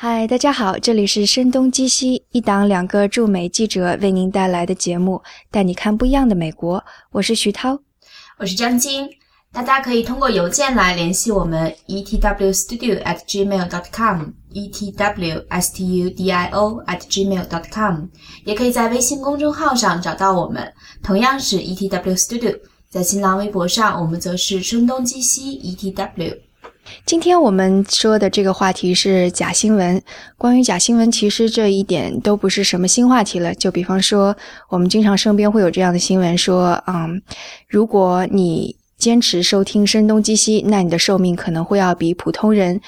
嗨，大家好，这里是声东击西，一档两个驻美记者为您带来的节目，带你看不一样的美国。我是徐涛，我是张晶。大家可以通过邮件来联系我们，etwstudio@gmail.com，etwstudio@gmail.com，也可以在微信公众号上找到我们，同样是 etwstudio。在新浪微博上，我们则是声东击西 etw。今天我们说的这个话题是假新闻。关于假新闻，其实这一点都不是什么新话题了。就比方说，我们经常身边会有这样的新闻说，嗯，如果你坚持收听声东击西，那你的寿命可能会要比普通人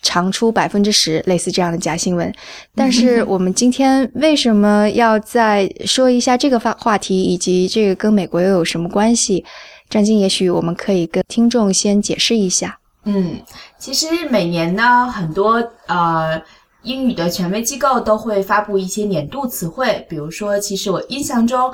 长出百分之十，类似这样的假新闻。但是我们今天为什么要再说一下这个话话题，以及这个跟美国又有什么关系？张晶，也许我们可以跟听众先解释一下。嗯，其实每年呢，很多呃英语的权威机构都会发布一些年度词汇。比如说，其实我印象中，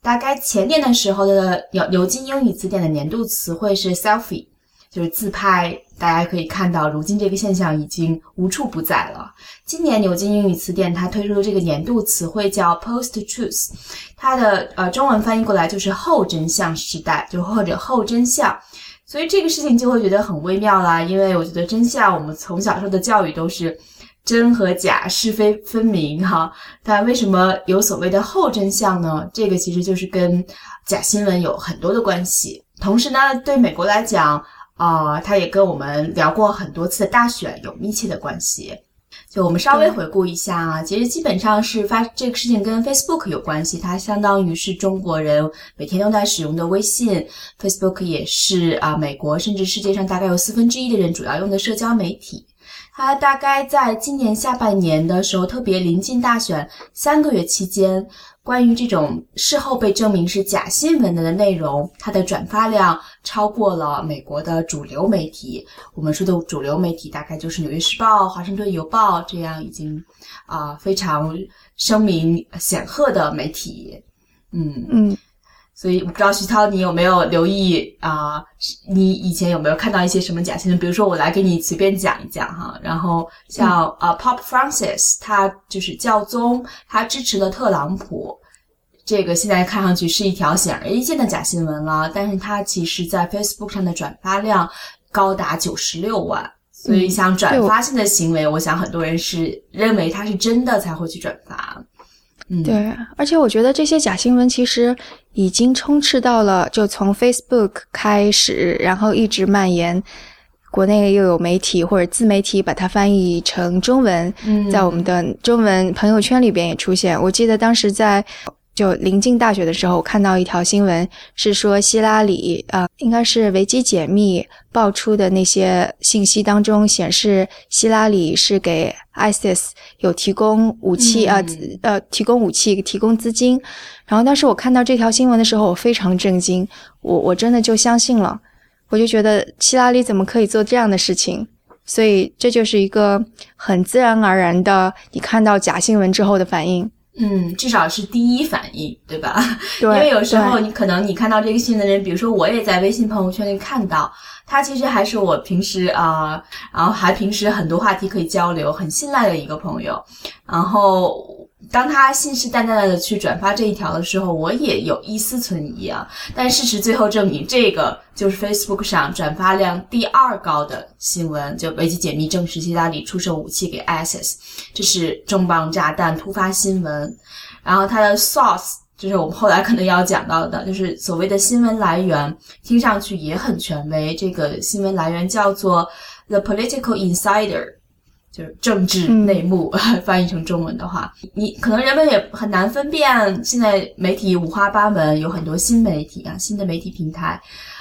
大概前年的时候的牛牛津英语词典的年度词汇是 selfie，就是自拍。大家可以看到，如今这个现象已经无处不在了。今年牛津英语词典它推出的这个年度词汇叫 post truth，它的呃中文翻译过来就是后真相时代，就或者后真相。所以这个事情就会觉得很微妙啦，因为我觉得真相，我们从小受的教育都是真和假、是非分明哈。但为什么有所谓的后真相呢？这个其实就是跟假新闻有很多的关系。同时呢，对美国来讲啊，它也跟我们聊过很多次的大选有密切的关系。就我们稍微回顾一下啊，其实基本上是发这个事情跟 Facebook 有关系，它相当于是中国人每天都在使用的微信，Facebook 也是啊美国甚至世界上大概有四分之一的人主要用的社交媒体。它大概在今年下半年的时候，特别临近大选三个月期间。关于这种事后被证明是假新闻的内容，它的转发量超过了美国的主流媒体。我们说的主流媒体大概就是《纽约时报》《华盛顿邮报》这样已经啊非常声名显赫的媒体。嗯嗯。所以我不知道徐涛，你有没有留意啊？你以前有没有看到一些什么假新闻？比如说，我来给你随便讲一讲哈。然后像啊，Pop Francis，他就是教宗，他支持了特朗普，这个现在看上去是一条显而易见的假新闻了。但是它其实在 Facebook 上的转发量高达九十六万，所以像转发性的行为，我想很多人是认为它是真的才会去转发。嗯对，而且我觉得这些假新闻其实已经充斥到了，就从 Facebook 开始，然后一直蔓延，国内又有媒体或者自媒体把它翻译成中文，在我们的中文朋友圈里边也出现。我记得当时在。就临近大学的时候，我看到一条新闻，是说希拉里啊，应该是维基解密爆出的那些信息当中显示，希拉里是给 ISIS 有提供武器啊，呃，提供武器，提供资金。然后当时我看到这条新闻的时候，我非常震惊，我我真的就相信了，我就觉得希拉里怎么可以做这样的事情？所以这就是一个很自然而然的，你看到假新闻之后的反应。嗯，至少是第一反应，对吧？对，因为有时候你可能你看到这个新闻的人，比如说我也在微信朋友圈里看到，他其实还是我平时啊，然后还平时很多话题可以交流，很信赖的一个朋友，然后。当他信誓旦旦的去转发这一条的时候，我也有一丝存疑啊。但事实最后证明，这个就是 Facebook 上转发量第二高的新闻，就维基解密证实希拉里出售武器给 ISIS，这是重磅炸弹突发新闻。然后它的 source 就是我们后来可能要讲到的，就是所谓的新闻来源，听上去也很权威。这个新闻来源叫做 The Political Insider。就是政治内幕，翻译成中文的话，你可能人们也很难分辨。现在媒体五花八门，有很多新媒体啊，新的媒体平台，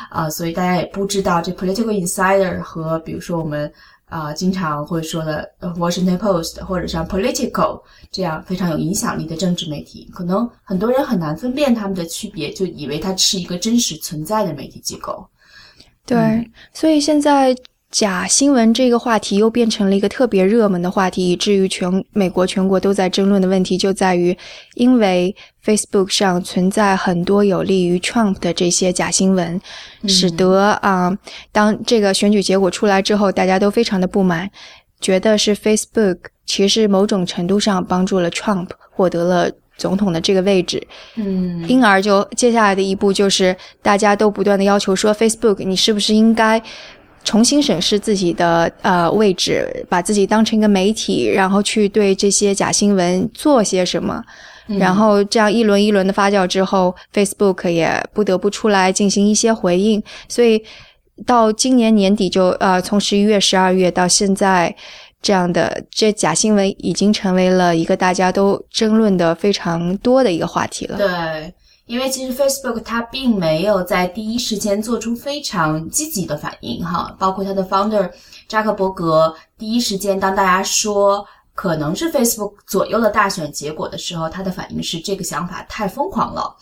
啊，所以大家也不知道这 Political Insider 和比如说我们啊经常会说的 Washington Post 或者像 Political 这样非常有影响力的政治媒体，可能很多人很难分辨它们的区别，就以为它是一个真实存在的媒体机构。对，所以现在。假新闻这个话题又变成了一个特别热门的话题，以至于全美国全国都在争论的问题就在于，因为 Facebook 上存在很多有利于 Trump 的这些假新闻，使得啊，当这个选举结果出来之后，大家都非常的不满。觉得是 Facebook 其实某种程度上帮助了 Trump 获得了总统的这个位置，嗯，因而就接下来的一步就是大家都不断的要求说 Facebook 你是不是应该重新审视自己的呃位置，把自己当成一个媒体，然后去对这些假新闻做些什么。然后这样一轮一轮的发酵之后，Facebook 也不得不出来进行一些回应。所以到今年年底就呃，从十一月、十二月到现在，这样的这假新闻已经成为了一个大家都争论的非常多的一个话题了。对，因为其实 Facebook 它并没有在第一时间做出非常积极的反应哈，包括它的 founder 扎克伯格第一时间当大家说。可能是 Facebook 左右了大选结果的时候，他的反应是这个想法太疯狂了，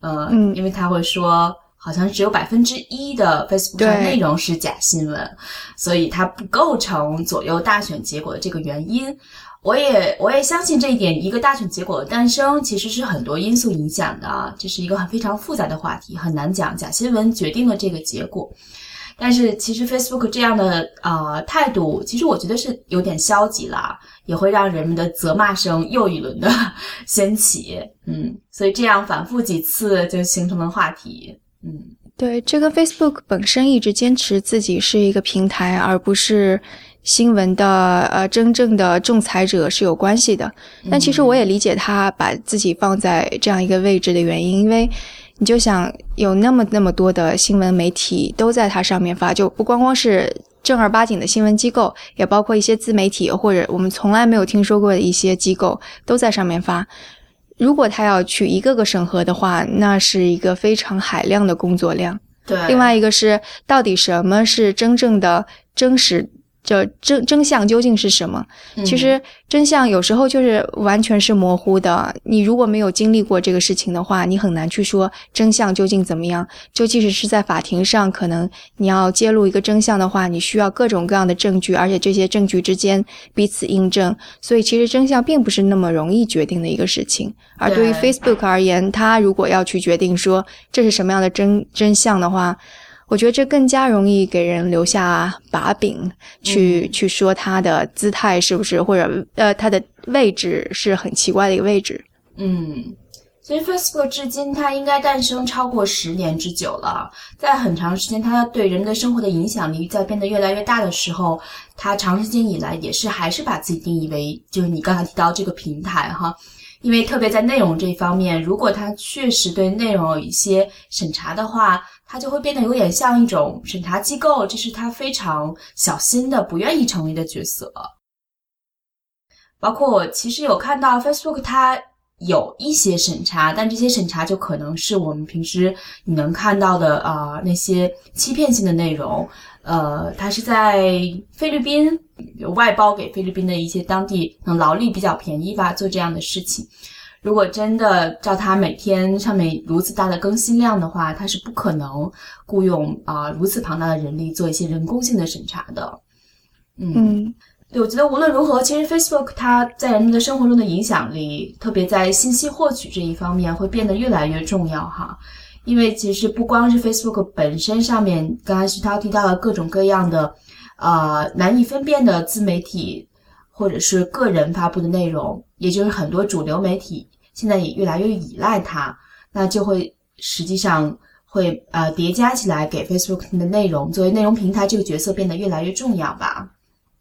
呃，因为他会说，好像只有百分之一的 Facebook 上内容是假新闻，所以它不构成左右大选结果的这个原因。我也我也相信这一点，一个大选结果的诞生其实是很多因素影响的，这是一个很非常复杂的话题，很难讲假新闻决定了这个结果。但是其实 Facebook 这样的呃态度，其实我觉得是有点消极了，也会让人们的责骂声又一轮的掀起。嗯，所以这样反复几次就形成了话题。嗯，对，这个 Facebook 本身一直坚持自己是一个平台，而不是新闻的呃真正的仲裁者是有关系的。但其实我也理解他把自己放在这样一个位置的原因，因为。你就想有那么那么多的新闻媒体都在它上面发，就不光光是正儿八经的新闻机构，也包括一些自媒体或者我们从来没有听说过的一些机构都在上面发。如果他要去一个个审核的话，那是一个非常海量的工作量。对，另外一个是到底什么是真正的真实。这真真相究竟是什么？其实真相有时候就是完全是模糊的。你如果没有经历过这个事情的话，你很难去说真相究竟怎么样。就即使是在法庭上，可能你要揭露一个真相的话，你需要各种各样的证据，而且这些证据之间彼此印证。所以其实真相并不是那么容易决定的一个事情。而对于 Facebook 而言，它如果要去决定说这是什么样的真真相的话，我觉得这更加容易给人留下把柄，去去说他的姿态是不是，或者呃他的位置是很奇怪的一个位置。嗯，所以 Facebook 至今它应该诞生超过十年之久了，在很长时间它对人们的生活的影响力在变得越来越大的时候，它长时间以来也是还是把自己定义为就是你刚才提到这个平台哈，因为特别在内容这一方面，如果它确实对内容有一些审查的话。它就会变得有点像一种审查机构，这是他非常小心的、不愿意成为的角色。包括我其实有看到 Facebook，它有一些审查，但这些审查就可能是我们平时你能看到的啊那些欺骗性的内容。呃，它是在菲律宾外包给菲律宾的一些当地，能劳力比较便宜吧，做这样的事情。如果真的照他每天上面如此大的更新量的话，他是不可能雇佣啊如此庞大的人力做一些人工性的审查的。嗯，对，我觉得无论如何，其实 Facebook 它在人们的生活中的影响力，特别在信息获取这一方面会变得越来越重要哈。因为其实不光是 Facebook 本身上面，刚才徐涛提到了各种各样的呃难以分辨的自媒体或者是个人发布的内容，也就是很多主流媒体。现在也越来越依赖它，那就会实际上会呃叠加起来，给 Facebook 的内容作为内容平台这个角色变得越来越重要吧。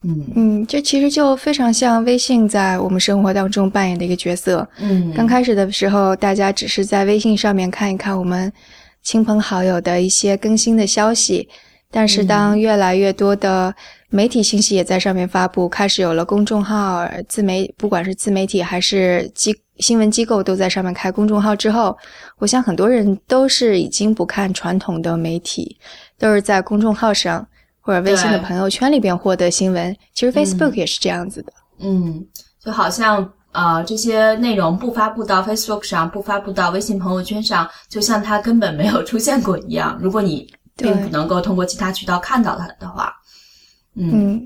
嗯嗯，这其实就非常像微信在我们生活当中扮演的一个角色。嗯，刚开始的时候，大家只是在微信上面看一看我们亲朋好友的一些更新的消息，但是当越来越多的媒体信息也在上面发布，开始有了公众号、自媒，不管是自媒体还是机。新闻机构都在上面开公众号之后，我想很多人都是已经不看传统的媒体，都是在公众号上或者微信的朋友圈里边获得新闻。其实 Facebook 也是这样子的。嗯，就好像呃这些内容不发布到 Facebook 上，不发布到微信朋友圈上，就像它根本没有出现过一样。如果你并不能够通过其他渠道看到它的话，嗯，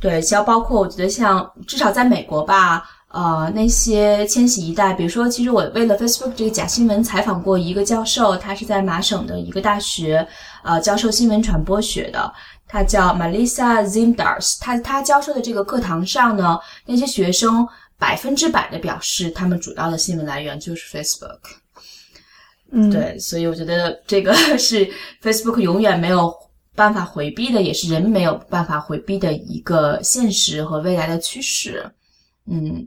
对，像包括我觉得像至少在美国吧。呃，那些千禧一代，比如说，其实我为了 Facebook 这个假新闻采访过一个教授，他是在麻省的一个大学，呃，教授新闻传播学的。他叫 Melissa Zimdars，他他教授的这个课堂上呢，那些学生百分之百的表示，他们主要的新闻来源就是 Facebook。嗯，对，所以我觉得这个是 Facebook 永远没有办法回避的，也是人没有办法回避的一个现实和未来的趋势。嗯。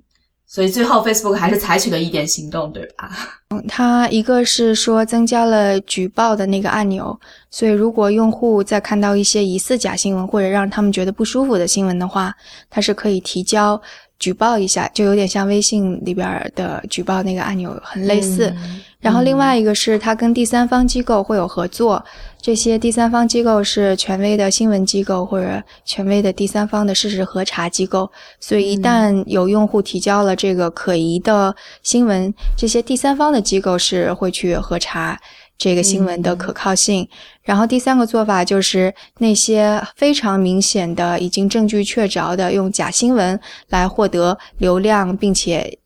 所以最后，Facebook 还是采取了一点行动，对吧？嗯，它一个是说增加了举报的那个按钮，所以如果用户在看到一些疑似假新闻或者让他们觉得不舒服的新闻的话，它是可以提交。举报一下，就有点像微信里边的举报那个按钮很类似。然后另外一个是，它跟第三方机构会有合作，这些第三方机构是权威的新闻机构或者权威的第三方的事实核查机构。所以一旦有用户提交了这个可疑的新闻，这些第三方的机构是会去核查。这个新闻的可靠性，然后第三个做法就是那些非常明显的、已经证据确凿的用假新闻来获得流量，并且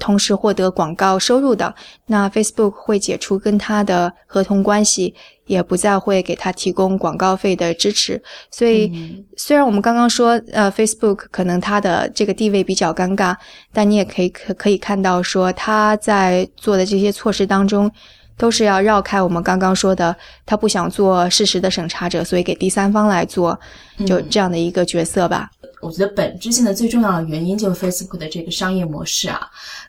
同时获得广告收入的，那 Facebook 会解除跟他的合同关系，也不再会给他提供广告费的支持。所以，虽然我们刚刚说，呃，Facebook 可能它的这个地位比较尴尬，但你也可以可可以看到说，他在做的这些措施当中。都是要绕开我们刚刚说的，他不想做事实的审查者，所以给第三方来做，就这样的一个角色吧。我觉得本质性的最重要的原因就是 Facebook 的这个商业模式啊。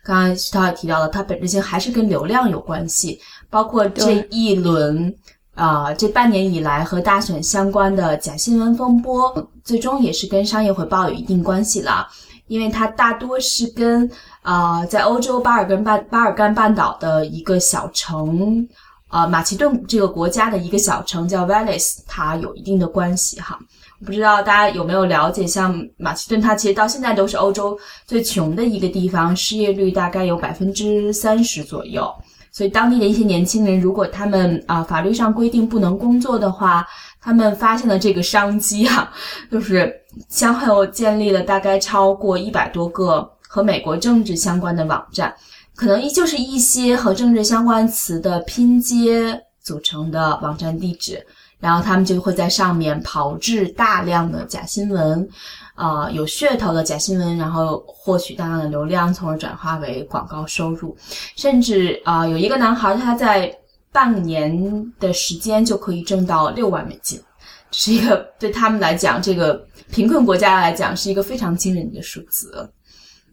刚刚他也提到了，它本质性还是跟流量有关系，包括这一轮啊，这半年以来和大选相关的假新闻风波，最终也是跟商业回报有一定关系了，因为它大多是跟。啊，在欧洲巴尔干半巴尔干半岛的一个小城，啊，马其顿这个国家的一个小城叫 Venice，它有一定的关系哈。不知道大家有没有了解，像马其顿，它其实到现在都是欧洲最穷的一个地方，失业率大概有百分之三十左右。所以当地的一些年轻人，如果他们啊法律上规定不能工作的话，他们发现了这个商机哈，就是先后建立了大概超过一百多个。和美国政治相关的网站，可能依旧是一些和政治相关词的拼接组成的网站地址，然后他们就会在上面炮制大量的假新闻，啊，有噱头的假新闻，然后获取大量的流量，从而转化为广告收入，甚至啊，有一个男孩他在半年的时间就可以挣到六万美金，是一个对他们来讲，这个贫困国家来讲是一个非常惊人的数字。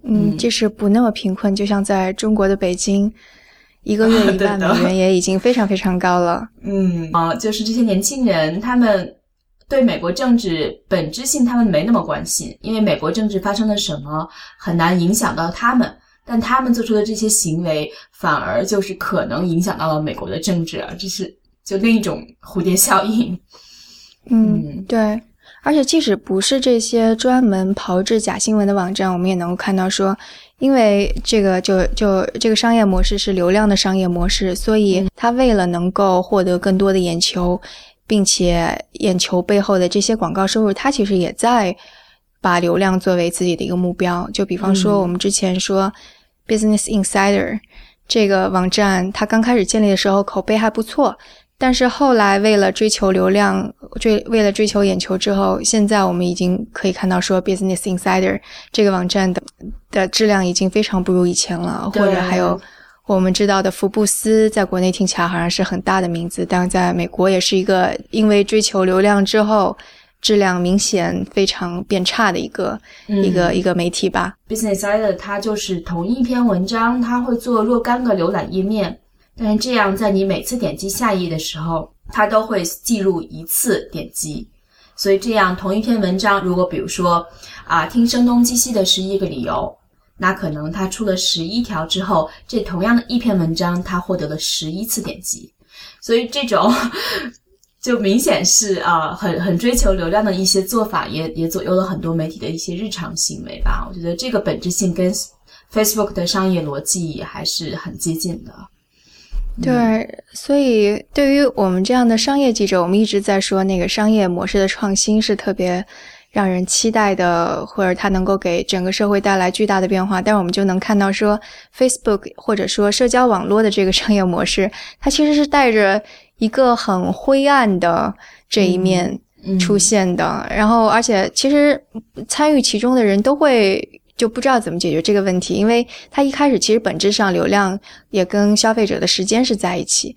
嗯，即使不那么贫困，就像在中国的北京，一个月一万美元也已经非常非常高了。嗯啊，就是这些年轻人，他们对美国政治本质性他们没那么关心，因为美国政治发生了什么很难影响到他们，但他们做出的这些行为反而就是可能影响到了美国的政治啊，这是就另一种蝴蝶效应。嗯，对。而且，即使不是这些专门炮制假新闻的网站，我们也能够看到说，因为这个就就这个商业模式是流量的商业模式，所以他为了能够获得更多的眼球，并且眼球背后的这些广告收入，他其实也在把流量作为自己的一个目标。就比方说，我们之前说 Business Insider 这个网站，它刚开始建立的时候口碑还不错。但是后来，为了追求流量，追为了追求眼球之后，现在我们已经可以看到说，Business Insider 这个网站的的质量已经非常不如以前了。或者还有我们知道的福布斯，在国内听起来好像是很大的名字，但在美国也是一个因为追求流量之后，质量明显非常变差的一个一个一个媒体吧。Business Insider 它就是同一篇文章，它会做若干个浏览页面。但是这样，在你每次点击下一页的时候，它都会记录一次点击。所以这样，同一篇文章，如果比如说啊，听声东击西的十一个理由，那可能它出了十一条之后，这同样的一篇文章，它获得了十一次点击。所以这种 就明显是啊，很很追求流量的一些做法，也也左右了很多媒体的一些日常行为吧。我觉得这个本质性跟 Facebook 的商业逻辑还是很接近的。对，所以对于我们这样的商业记者，我们一直在说那个商业模式的创新是特别让人期待的，或者它能够给整个社会带来巨大的变化。但是我们就能看到说，Facebook 或者说社交网络的这个商业模式，它其实是带着一个很灰暗的这一面出现的。然后，而且其实参与其中的人都会。就不知道怎么解决这个问题，因为它一开始其实本质上流量也跟消费者的时间是在一起。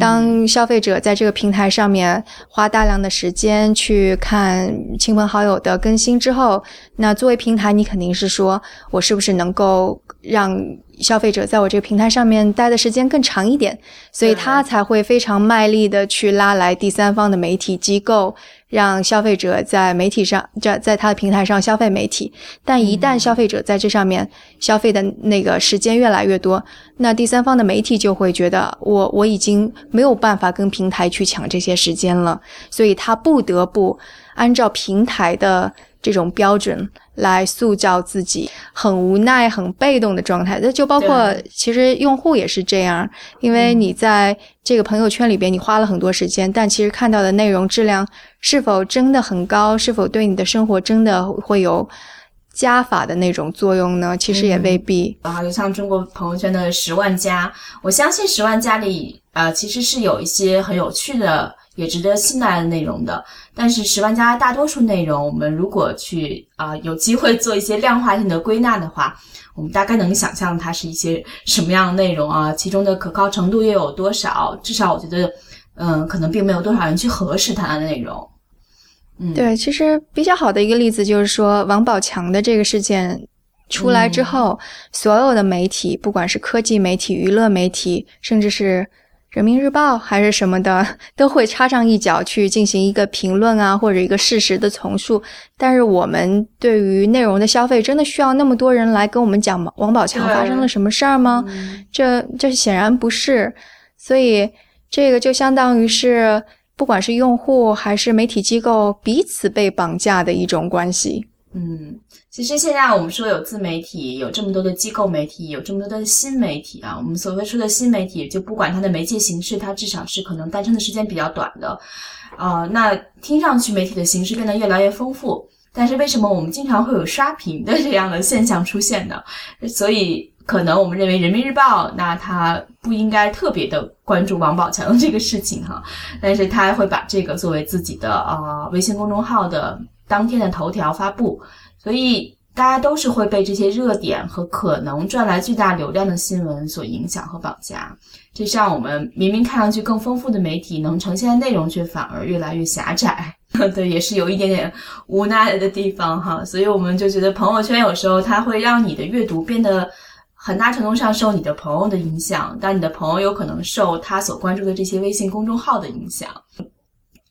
当消费者在这个平台上面花大量的时间去看亲朋好友的更新之后，那作为平台，你肯定是说我是不是能够让消费者在我这个平台上面待的时间更长一点，所以他才会非常卖力的去拉来第三方的媒体机构。让消费者在媒体上，在在他的平台上消费媒体，但一旦消费者在这上面消费的那个时间越来越多，那第三方的媒体就会觉得我我已经没有办法跟平台去抢这些时间了，所以他不得不按照平台的。这种标准来塑造自己，很无奈、很被动的状态。那就包括其实用户也是这样，因为你在这个朋友圈里边，你花了很多时间，但其实看到的内容质量是否真的很高，是否对你的生活真的会有加法的那种作用呢？其实也未必。啊，就像中国朋友圈的十万加，我相信十万加里呃，其实是有一些很有趣的。也值得信赖的内容的，但是十万加大多数内容，我们如果去啊有机会做一些量化性的归纳的话，我们大概能想象它是一些什么样的内容啊，其中的可靠程度又有多少？至少我觉得，嗯，可能并没有多少人去核实它的内容。嗯，对，其实比较好的一个例子就是说，王宝强的这个事件出来之后，所有的媒体，不管是科技媒体、娱乐媒体，甚至是。人民日报还是什么的，都会插上一脚去进行一个评论啊，或者一个事实的重述。但是我们对于内容的消费，真的需要那么多人来跟我们讲王宝强发生了什么事儿吗？这这显然不是。所以这个就相当于是，不管是用户还是媒体机构，彼此被绑架的一种关系。嗯。其实现在我们说有自媒体，有这么多的机构媒体，有这么多的新媒体啊。我们所谓说的新媒体，就不管它的媒介形式，它至少是可能诞生的时间比较短的，啊，那听上去媒体的形式变得越来越丰富。但是为什么我们经常会有刷屏的这样的现象出现呢？所以可能我们认为人民日报，那它不应该特别的关注王宝强 这个事情哈，但是他会把这个作为自己的啊微信公众号的当天的头条发布。所以大家都是会被这些热点和可能赚来巨大流量的新闻所影响和绑架，这让我们明明看上去更丰富的媒体能呈现的内容，却反而越来越狭窄。对，也是有一点点无奈的地方哈。所以我们就觉得朋友圈有时候它会让你的阅读变得很大程度上受你的朋友的影响，但你的朋友有可能受他所关注的这些微信公众号的影响。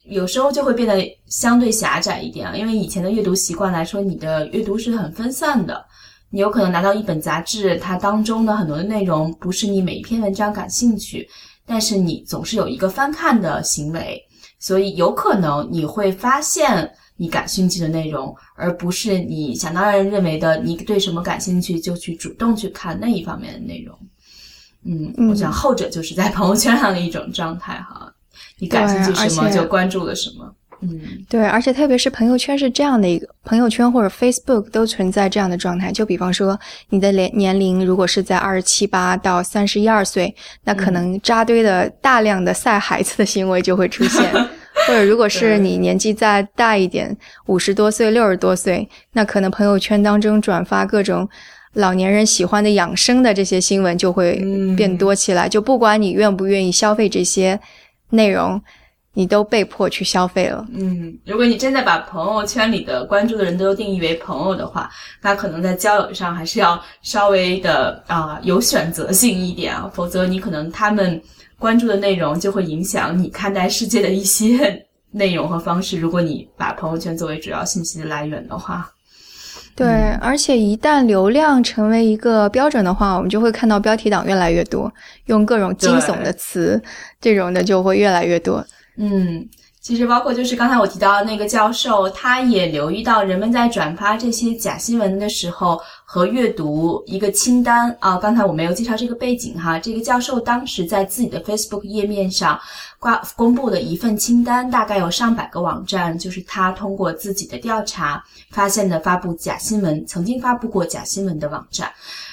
有时候就会变得相对狭窄一点啊，因为以前的阅读习惯来说，你的阅读是很分散的。你有可能拿到一本杂志，它当中的很多的内容不是你每一篇文章感兴趣，但是你总是有一个翻看的行为，所以有可能你会发现你感兴趣的内容，而不是你想当然认为的你对什么感兴趣就去主动去看那一方面的内容。嗯，我想后者就是在朋友圈上的一种状态哈。你感兴趣什么就关注了什么，嗯，对，而且特别是朋友圈是这样的一个朋友圈或者 Facebook 都存在这样的状态。就比方说，你的年年龄如果是在二十七八到三十一二岁，那可能扎堆的大量的晒孩子的行为就会出现；或者如果是你年纪再大一点，五十多岁、六十多岁，那可能朋友圈当中转发各种老年人喜欢的养生的这些新闻就会变多起来。就不管你愿不愿意消费这些。内容，你都被迫去消费了。嗯，如果你真的把朋友圈里的关注的人都定义为朋友的话，那可能在交友上还是要稍微的啊有选择性一点啊，否则你可能他们关注的内容就会影响你看待世界的一些内容和方式。如果你把朋友圈作为主要信息的来源的话。对，而且一旦流量成为一个标准的话，我们就会看到标题党越来越多，用各种惊悚的词，这种的就会越来越多。嗯，其实包括就是刚才我提到的那个教授，他也留意到人们在转发这些假新闻的时候和阅读一个清单啊。刚才我没有介绍这个背景哈，这个教授当时在自己的 Facebook 页面上。挂公布的一份清单，大概有上百个网站，就是他通过自己的调查发现的发布假新闻、曾经发布过假新闻的网站。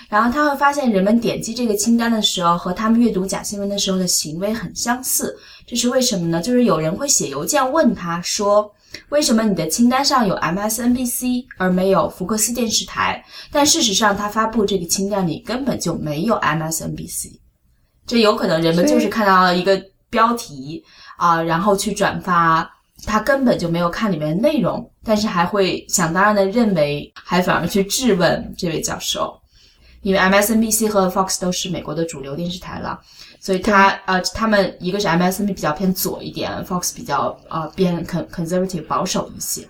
然后他会发现，人们点击这个清单的时候，和他们阅读假新闻的时候的行为很相似。这是为什么呢？就是有人会写邮件问他说：“为什么你的清单上有 MSNBC 而没有福克斯电视台？但事实上，他发布这个清单里根本就没有 MSNBC。这有可能人们就是看到了一个标题啊，然后去转发，他根本就没有看里面的内容，但是还会想当然的认为，还反而去质问这位教授，因为 MSNBC 和 Fox 都是美国的主流电视台了。所以他呃，他们一个是 MSNBC 比较偏左一点，Fox 比较呃偏 con conservative 保守一些，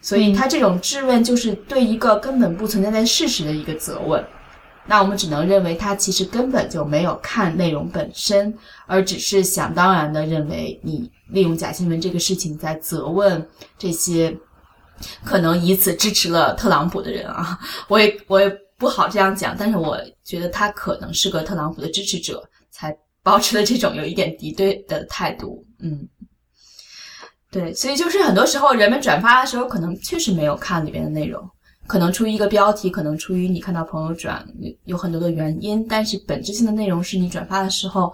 所以他这种质问就是对一个根本不存在在事实的一个责问。那我们只能认为他其实根本就没有看内容本身，而只是想当然的认为你利用假新闻这个事情在责问这些可能以此支持了特朗普的人啊。我也我也不好这样讲，但是我觉得他可能是个特朗普的支持者才。保持了这种有一点敌对的态度，嗯，对，所以就是很多时候人们转发的时候，可能确实没有看里边的内容，可能出于一个标题，可能出于你看到朋友转，有很多的原因，但是本质性的内容是你转发的时候，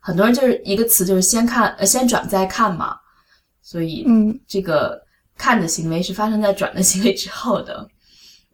很多人就是一个词就是先看呃先转再看嘛，所以嗯，这个看的行为是发生在转的行为之后的，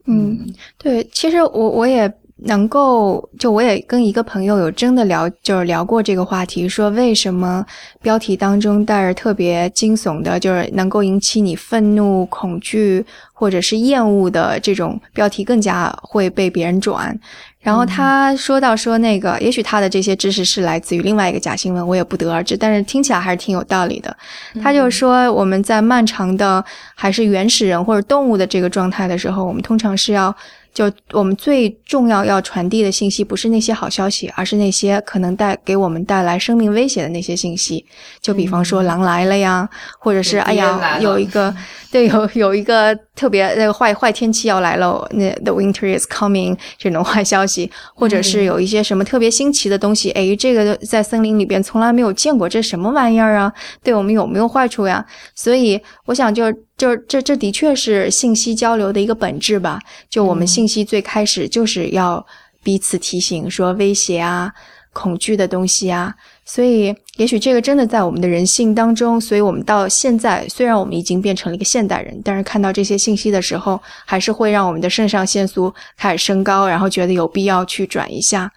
嗯，对，其实我我也。能够，就我也跟一个朋友有真的聊，就是聊过这个话题，说为什么标题当中带着特别惊悚的，就是能够引起你愤怒、恐惧或者是厌恶的这种标题更加会被别人转。然后他说到说那个，也许他的这些知识是来自于另外一个假新闻，我也不得而知，但是听起来还是挺有道理的。他就说我们在漫长的还是原始人或者动物的这个状态的时候，我们通常是要。就我们最重要要传递的信息，不是那些好消息，而是那些可能带给我们带来生命威胁的那些信息。就比方说狼来了呀，或者是哎呀有一个 对有有一个特别那个坏坏天气要来了，那 the winter is coming 这种坏消息，或者是有一些什么特别新奇的东西，哎，这个在森林里边从来没有见过，这什么玩意儿啊？对我们有没有坏处呀？所以我想就。就这，这的确是信息交流的一个本质吧。就我们信息最开始就是要彼此提醒，说威胁啊、恐惧的东西啊。所以，也许这个真的在我们的人性当中。所以我们到现在，虽然我们已经变成了一个现代人，但是看到这些信息的时候，还是会让我们的肾上腺素开始升高，然后觉得有必要去转一下。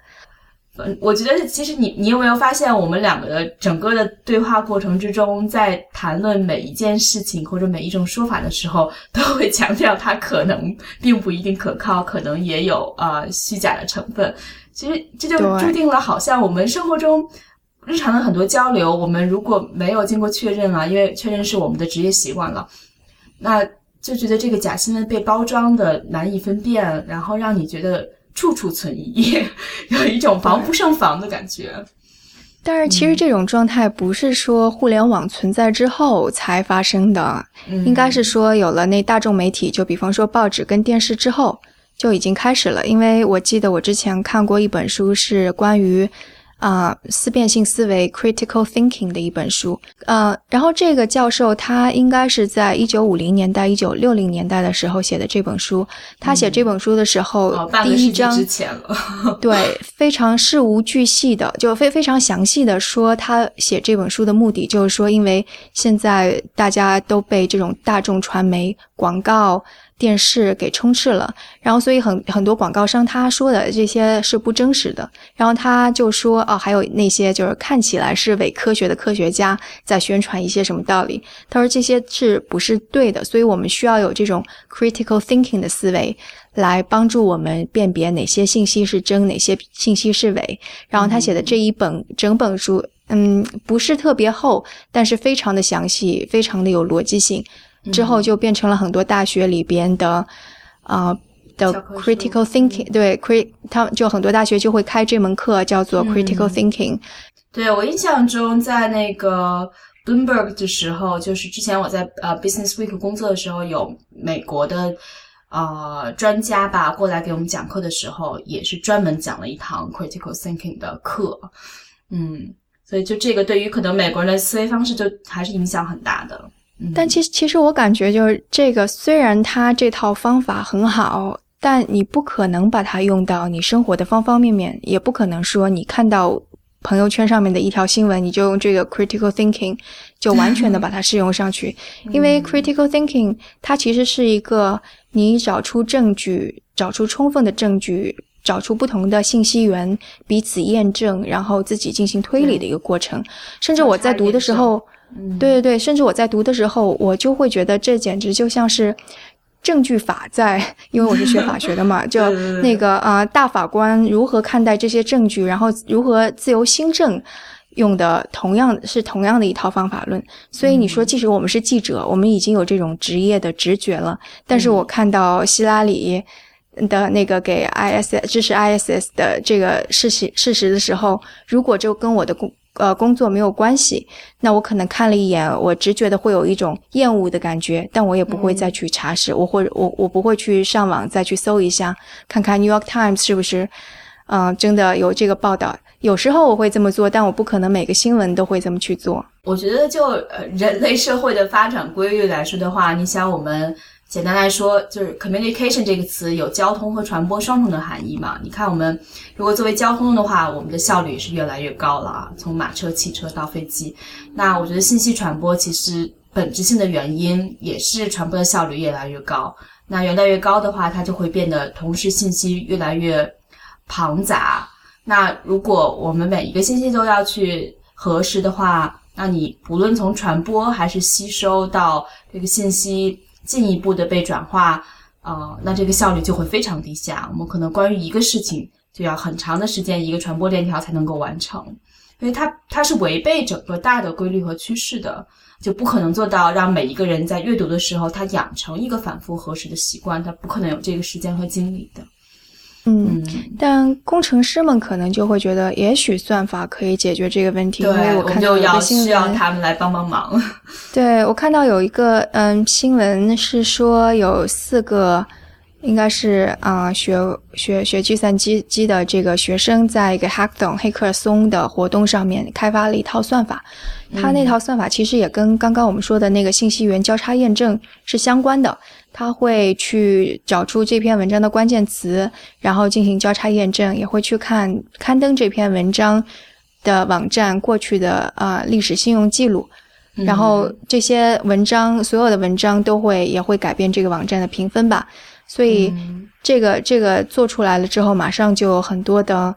嗯，我觉得其实你你有没有发现，我们两个的整个的对话过程之中，在谈论每一件事情或者每一种说法的时候，都会强调它可能并不一定可靠，可能也有呃虚假的成分。其实这就注定了，好像我们生活中日常的很多交流，我们如果没有经过确认啊，因为确认是我们的职业习惯了，那就觉得这个假新闻被包装的难以分辨，然后让你觉得。处处存疑，有一种防不胜防的感觉。但是，其实这种状态不是说互联网存在之后才发生的，应该是说有了那大众媒体，就比方说报纸跟电视之后就已经开始了。因为我记得我之前看过一本书，是关于。啊，思辨性思维 （critical thinking） 的一本书。呃，然后这个教授他应该是在一九五零年代、一九六零年代的时候写的这本书。他写这本书的时候，第一章之前了，对，非常事无巨细的，就非非常详细的说他写这本书的目的，就是说，因为现在大家都被这种大众传媒广告。电视给充斥了，然后所以很很多广告商他说的这些是不真实的，然后他就说哦，还有那些就是看起来是伪科学的科学家在宣传一些什么道理，他说这些是不是对的？所以我们需要有这种 critical thinking 的思维来帮助我们辨别哪些信息是真，哪些信息是伪。然后他写的这一本整本书，嗯，不是特别厚，但是非常的详细，非常的有逻辑性。之后就变成了很多大学里边的，啊的 critical thinking，对，crit，他就很多大学就会开这门课，叫做 critical thinking。对我印象中，在那个 Bloomberg 的时候，就是之前我在呃 Business Week 工作的时候，有美国的啊专家吧过来给我们讲课的时候，也是专门讲了一堂 critical thinking 的课。嗯，所以就这个对于可能美国人的思维方式，就还是影响很大的。但其实，其实我感觉就是这个，虽然它这套方法很好，但你不可能把它用到你生活的方方面面，也不可能说你看到朋友圈上面的一条新闻，你就用这个 critical thinking，就完全的 把它适用上去。因为 critical thinking 它其实是一个你找出证据、找出充分的证据、找出不同的信息源，彼此验证，然后自己进行推理的一个过程。甚至我在读的时候，对对对，甚至我在读的时候，我就会觉得这简直就像是。证据法在，因为我是学法学的嘛，就那个啊，大法官如何看待这些证据，然后如何自由新政，用的同样是同样的一套方法论。所以你说，即使我们是记者，我们已经有这种职业的直觉了，但是我看到希拉里的那个给 IS 支持 ISS 的这个事实事实的时候，如果就跟我的工。呃，工作没有关系，那我可能看了一眼，我直觉的会有一种厌恶的感觉，但我也不会再去查实，我会我我不会去上网再去搜一下，看看 New York Times 是不是，嗯，真的有这个报道。有时候我会这么做，但我不可能每个新闻都会这么去做。我觉得，就呃人类社会的发展规律来说的话，你想我们。简单来说，就是 communication 这个词有交通和传播双重的含义嘛。你看，我们如果作为交通的话，我们的效率也是越来越高了啊。从马车、汽车到飞机，那我觉得信息传播其实本质性的原因也是传播的效率越来越高。那越来越高的话，它就会变得同时信息越来越庞杂。那如果我们每一个信息都要去核实的话，那你不论从传播还是吸收到这个信息。进一步的被转化，呃，那这个效率就会非常低下。我们可能关于一个事情就要很长的时间，一个传播链条才能够完成，因为它它是违背整个大的规律和趋势的，就不可能做到让每一个人在阅读的时候他养成一个反复核实的习惯，他不可能有这个时间和精力的。嗯，但工程师们可能就会觉得，也许算法可以解决这个问题。因为我看到有个新闻，需要他们来帮帮忙。对我看到有一个嗯新闻是说，有四个应该是啊学学学计算机机的这个学生，在一个 Hackathon 黑客松的活动上面开发了一套算法。他那套算法其实也跟刚刚我们说的那个信息源交叉验证是相关的。他会去找出这篇文章的关键词，然后进行交叉验证，也会去看刊登这篇文章的网站过去的啊历史信用记录，然后这些文章所有的文章都会也会改变这个网站的评分吧。所以这个这个做出来了之后，马上就有很多的，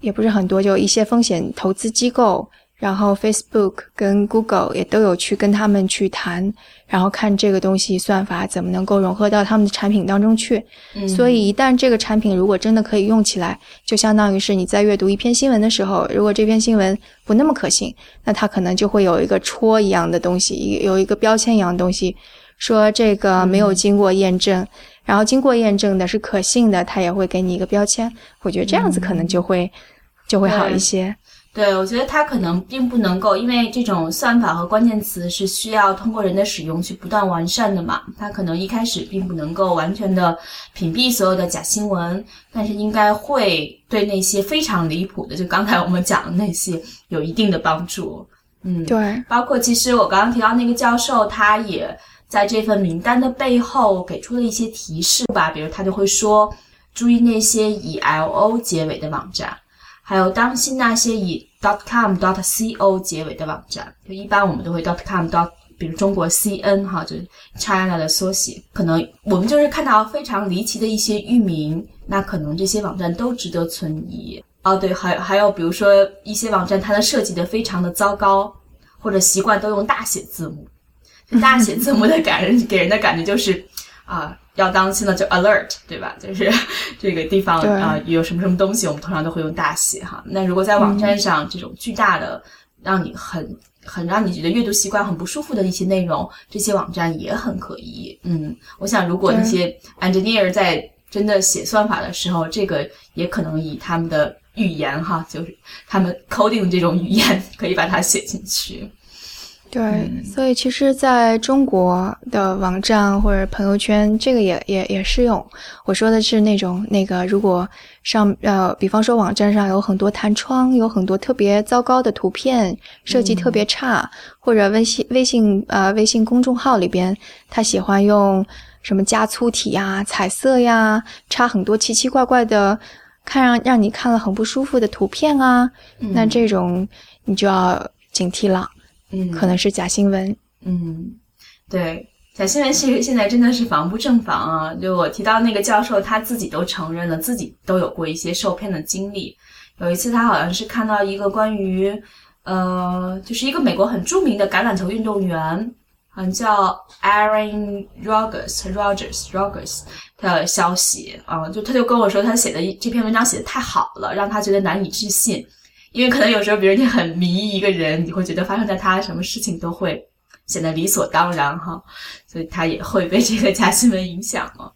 也不是很多，就一些风险投资机构。然后，Facebook 跟 Google 也都有去跟他们去谈，然后看这个东西算法怎么能够融合到他们的产品当中去。所以，一旦这个产品如果真的可以用起来，就相当于是你在阅读一篇新闻的时候，如果这篇新闻不那么可信，那它可能就会有一个戳一样的东西，有一个标签一样的东西，说这个没有经过验证，然后经过验证的是可信的，它也会给你一个标签。我觉得这样子可能就会就会好一些。对，我觉得它可能并不能够，因为这种算法和关键词是需要通过人的使用去不断完善的嘛。它可能一开始并不能够完全的屏蔽所有的假新闻，但是应该会对那些非常离谱的，就刚才我们讲的那些有一定的帮助。嗯，对。包括其实我刚刚提到那个教授，他也在这份名单的背后给出了一些提示吧，比如他就会说，注意那些以 L O 结尾的网站。还有当心那些以 dot .com dot、.co 结尾的网站，就一般我们都会 dot .com、比如中国 CN 哈，就是 China 的缩写。可能我们就是看到非常离奇的一些域名，那可能这些网站都值得存疑。哦，对，还还有比如说一些网站，它的设计的非常的糟糕，或者习惯都用大写字母。大写字母的感人给人的感觉就是啊。要当心的就 alert，对吧？就是 这个地方啊，有什么什么东西，我们通常都会用大写哈。那如果在网站上这种巨大的，让你很很让你觉得阅读习惯很不舒服的一些内容，这些网站也很可疑。嗯，我想如果那些 engineer 在真的写算法的时候，这个也可能以他们的语言哈，就是他们 coding 的这种语言，可以把它写进去。对，所以其实在中国的网站或者朋友圈，这个也也也适用。我说的是那种那个，如果上呃，比方说网站上有很多弹窗，有很多特别糟糕的图片，设计特别差，或者微信微信呃微信公众号里边，他喜欢用什么加粗体呀、彩色呀，插很多奇奇怪怪的看让让你看了很不舒服的图片啊，那这种你就要警惕了，嗯，可能是假新闻。嗯，对，假新闻其实现在真的是防不胜防啊。就我提到那个教授，他自己都承认了，自己都有过一些受骗的经历。有一次，他好像是看到一个关于，呃，就是一个美国很著名的橄榄球运动员。好像叫 Aaron Rodgers Rodgers Rodgers 的消息啊，就他就跟我说，他写的这篇文章写的太好了，让他觉得难以置信。因为可能有时候，比如你很迷一个人，你会觉得发生在他什么事情都会显得理所当然哈，所以他也会被这个假新闻影响嘛。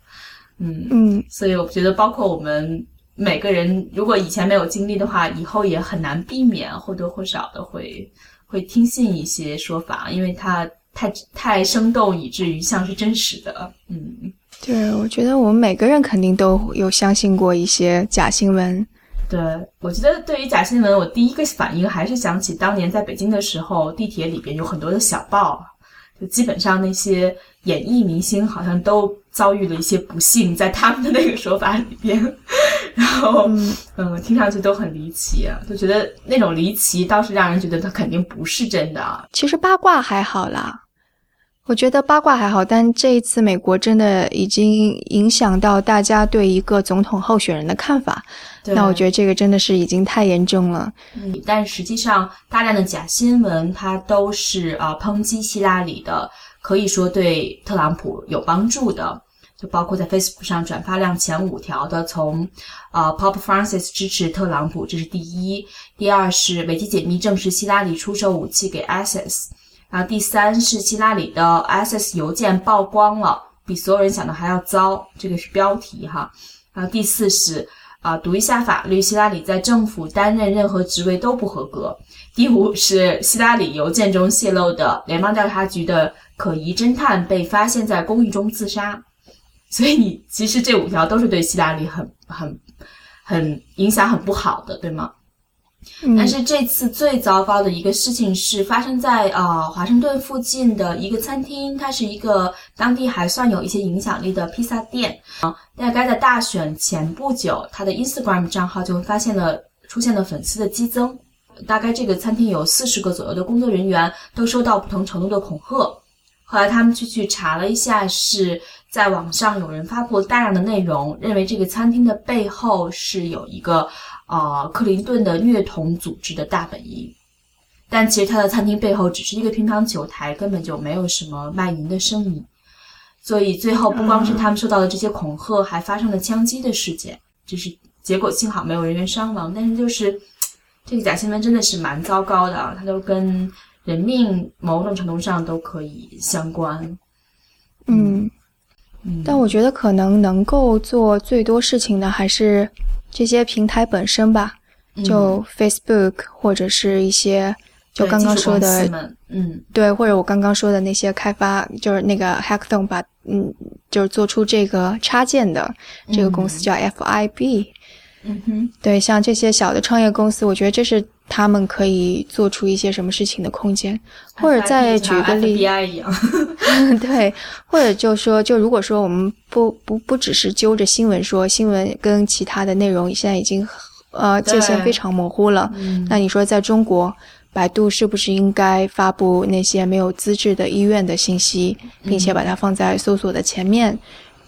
嗯嗯，所以我觉得，包括我们每个人，如果以前没有经历的话，以后也很难避免或多或少的会会听信一些说法，因为它。太太生动，以至于像是真实的。嗯，对，我觉得我们每个人肯定都有相信过一些假新闻。对，我觉得对于假新闻，我第一个反应还是想起当年在北京的时候，地铁里边有很多的小报，就基本上那些演艺明星好像都遭遇了一些不幸，在他们的那个说法里边，然后嗯，听上去都很离奇啊，就觉得那种离奇倒是让人觉得它肯定不是真的。其实八卦还好啦。我觉得八卦还好，但这一次美国真的已经影响到大家对一个总统候选人的看法。那我觉得这个真的是已经太严重了。嗯，但实际上大量的假新闻它都是啊抨击希拉里的，可以说对特朗普有帮助的。就包括在 Facebook 上转发量前五条的，从啊 Pop Francis 支持特朗普，这是第一；第二是维基解密证实希拉里出售武器给 ISIS。然后第三是希拉里的 SS 邮件曝光了，比所有人想的还要糟，这个是标题哈。然后第四是啊，读一下法律，希拉里在政府担任任何职位都不合格。第五是希拉里邮件中泄露的联邦调查局的可疑侦探被发现在公寓中自杀。所以你其实这五条都是对希拉里很很很影响很不好的，对吗？但是这次最糟糕的一个事情是发生在呃华盛顿附近的一个餐厅，它是一个当地还算有一些影响力的披萨店啊。大概在大选前不久，他的 Instagram 账号就发现了出现了粉丝的激增。大概这个餐厅有四十个左右的工作人员都收到不同程度的恐吓。后来他们去去查了一下，是在网上有人发布大量的内容，认为这个餐厅的背后是有一个。啊，克林顿的虐童组织的大本营，但其实他的餐厅背后只是一个乒乓球台，根本就没有什么卖淫的生意。所以最后不光是他们受到了这些恐吓，还发生了枪击的事件。就是结果幸好没有人员伤亡，但是就是这个假新闻真的是蛮糟糕的啊，它都跟人命某种程度上都可以相关。嗯，但我觉得可能能够做最多事情的还是。这些平台本身吧，就 Facebook 或者是一些就刚刚说的，嗯，对，或者我刚刚说的那些开发，就是那个 Hackathon 把，嗯，就是做出这个插件的这个公司叫 FIB，嗯哼，对，像这些小的创业公司，我觉得这是他们可以做出一些什么事情的空间，或者再举个例，对，或者就说，就如果说我们不不不只是揪着新闻说，新闻跟其他的内容现在已经呃界限非常模糊了，那你说在中国，百度是不是应该发布那些没有资质的医院的信息，并且把它放在搜索的前面？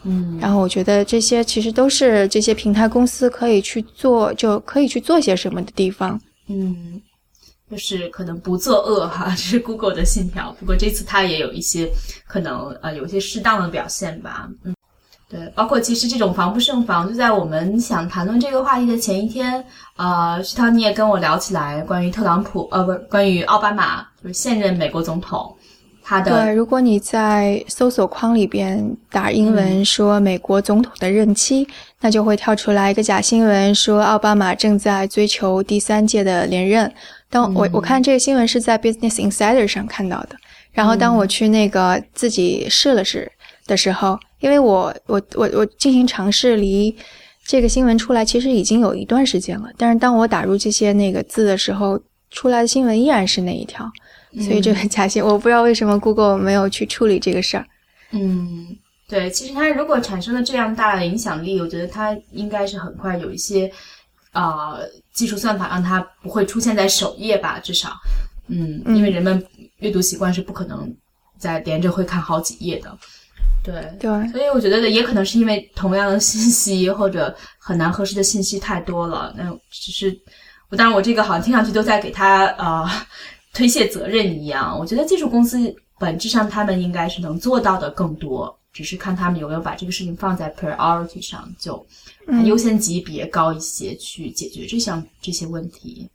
嗯，然后我觉得这些其实都是这些平台公司可以去做，就可以去做些什么的地方。嗯。就是可能不作恶哈，这是 Google 的信条。不过这次它也有一些可能呃，有一些适当的表现吧。嗯，对，包括其实这种防不胜防，就在我们想谈论这个话题的前一天，呃，徐涛你也跟我聊起来关于特朗普，呃，不是关于奥巴马，就是现任美国总统，对，如果你在搜索框里边打英文说美国总统的任期，那就会跳出来一个假新闻，说奥巴马正在追求第三届的连任。当我我看这个新闻是在 Business Insider 上看到的，然后当我去那个自己试了试的时候，因为我我我我进行尝试离这个新闻出来其实已经有一段时间了，但是当我打入这些那个字的时候，出来的新闻依然是那一条，所以这个假新我不知道为什么 Google 没有去处理这个事儿。嗯，对，其实它如果产生了这样大的影响力，我觉得它应该是很快有一些啊、技术算法让它不会出现在首页吧，至少，嗯，因为人们阅读习惯是不可能再连着会看好几页的。对，对，所以我觉得也可能是因为同样的信息或者很难核实的信息太多了，那只是我当然我这个好像听上去都在给他呃推卸责任一样。我觉得技术公司本质上他们应该是能做到的更多，只是看他们有没有把这个事情放在 priority 上，就优先级别高一些去解决这项这些问题。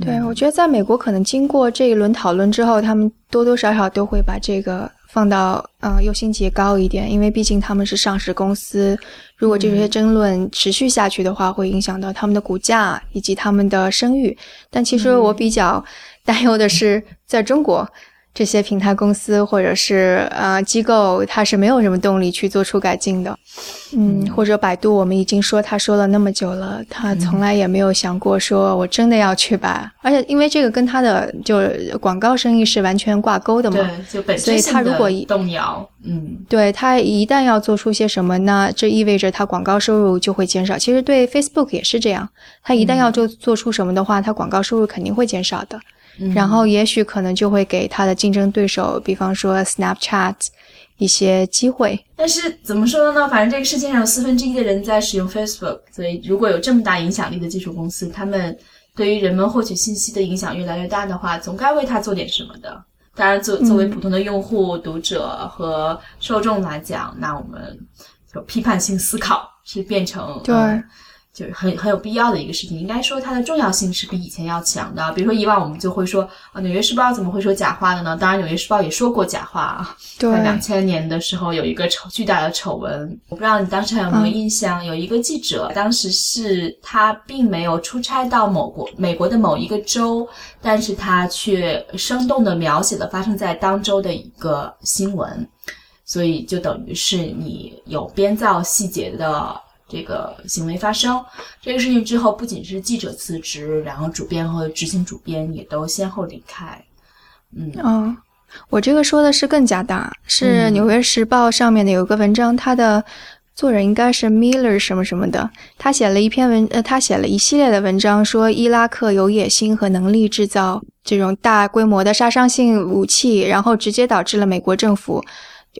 对，我觉得在美国可能经过这一轮讨论之后，他们多多少少都会把这个放到呃优先级高一点，因为毕竟他们是上市公司，如果这些争论持续下去的话，会影响到他们的股价以及他们的声誉。但其实我比较担忧的是，在中国。这些平台公司或者是呃机构，它是没有什么动力去做出改进的，嗯，或者百度，我们已经说他说了那么久了，他从来也没有想过说我真的要去把，而且因为这个跟他的就广告生意是完全挂钩的嘛，对，就本所以他如果动摇，嗯，对他一旦要做出些什么，那这意味着他广告收入就会减少。其实对 Facebook 也是这样，他一旦要做做出什么的话，他广告收入肯定会减少的。然后也许可能就会给他的竞争对手，比方说 Snapchat 一些机会。但是怎么说呢？反正这个世界上有四分之一的人在使用 Facebook，所以如果有这么大影响力的技术公司，他们对于人们获取信息的影响越来越大的话，总该为他做点什么的。当然，作作为普通的用户、读者和受众来讲，那我们就批判性思考是变成对。就是很很有必要的一个事情，应该说它的重要性是比以前要强的。比如说以往我们就会说啊，《纽约时报》怎么会说假话的呢？当然，《纽约时报》也说过假话啊。在两千年的时候，有一个丑巨大的丑闻，我不知道你当时还有没有印象？有一个记者，当时是他并没有出差到某国美国的某一个州，但是他却生动的描写了发生在当州的一个新闻，所以就等于是你有编造细节的。这个行为发生，这个事情之后，不仅是记者辞职，然后主编和执行主编也都先后离开。嗯，哦，我这个说的是更加大，是《纽约时报》上面的有个文章，他的作者应该是 Miller 什么什么的，他写了一篇文，呃，他写了一系列的文章，说伊拉克有野心和能力制造这种大规模的杀伤性武器，然后直接导致了美国政府。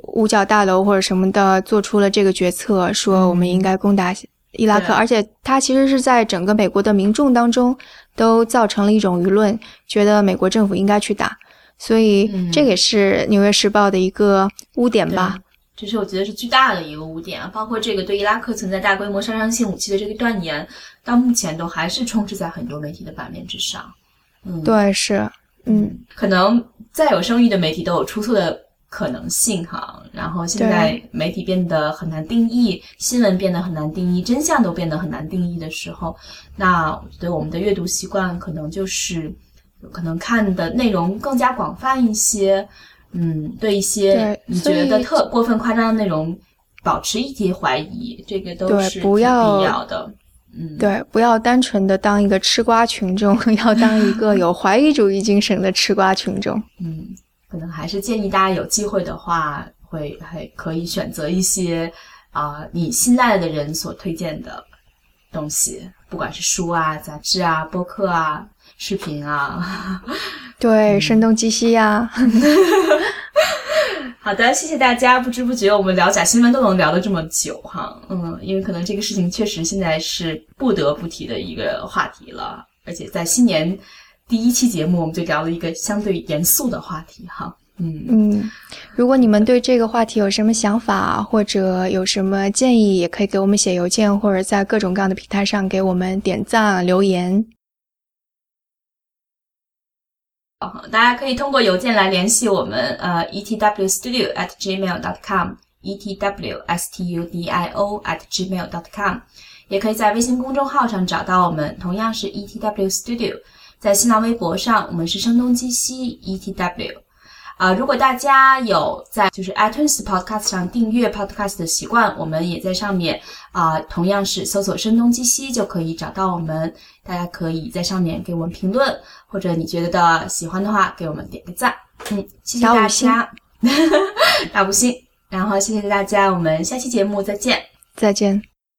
五角大楼或者什么的做出了这个决策，说我们应该攻打伊拉克，而且它其实是在整个美国的民众当中都造成了一种舆论，觉得美国政府应该去打，所以这也是《纽约时报》的一个污点吧。这是我觉得是巨大的一个污点啊，包括这个对伊拉克存在大规模杀伤性武器的这个断言，到目前都还是充斥在很多媒体的版面之上。嗯，对，是，嗯，可能再有声誉的媒体都有出错的。可能性哈，然后现在媒体变得很难定义，新闻变得很难定义，真相都变得很难定义的时候，那我觉得我们的阅读习惯可能就是可能看的内容更加广泛一些，嗯，对一些你觉得特过分夸张的内容保持一些怀疑，这个都是不要的，嗯，对，不要单纯的当一个吃瓜群众，要当一个有怀疑主义精神的吃瓜群众，嗯。可能还是建议大家有机会的话，会还可以选择一些啊你信赖的人所推荐的东西，不管是书啊、杂志啊、播客啊、视频啊，对，声东击西呀。好的，谢谢大家。不知不觉我们聊假新闻都能聊了这么久哈，嗯，因为可能这个事情确实现在是不得不提的一个话题了，而且在新年。第一期节目，我们就聊了一个相对严肃的话题，哈，嗯嗯，如果你们对这个话题有什么想法或者有什么建议，也可以给我们写邮件，或者在各种各样的平台上给我们点赞留言。好，大家可以通过邮件来联系我们，呃，etwstudio at gmail dot com，etwstudio at gmail dot com，也可以在微信公众号上找到我们，同样是 etwstudio。在新浪微博上，我们是声东击西 ETW，啊，如果大家有在就是 iTunes Podcast 上订阅 Podcast 的习惯，我们也在上面啊，同样是搜索声东击西就可以找到我们。大家可以在上面给我们评论，或者你觉得的喜欢的话，给我们点个赞。嗯，谢谢大家，大 五星。然后谢谢大家，我们下期节目再见。再见。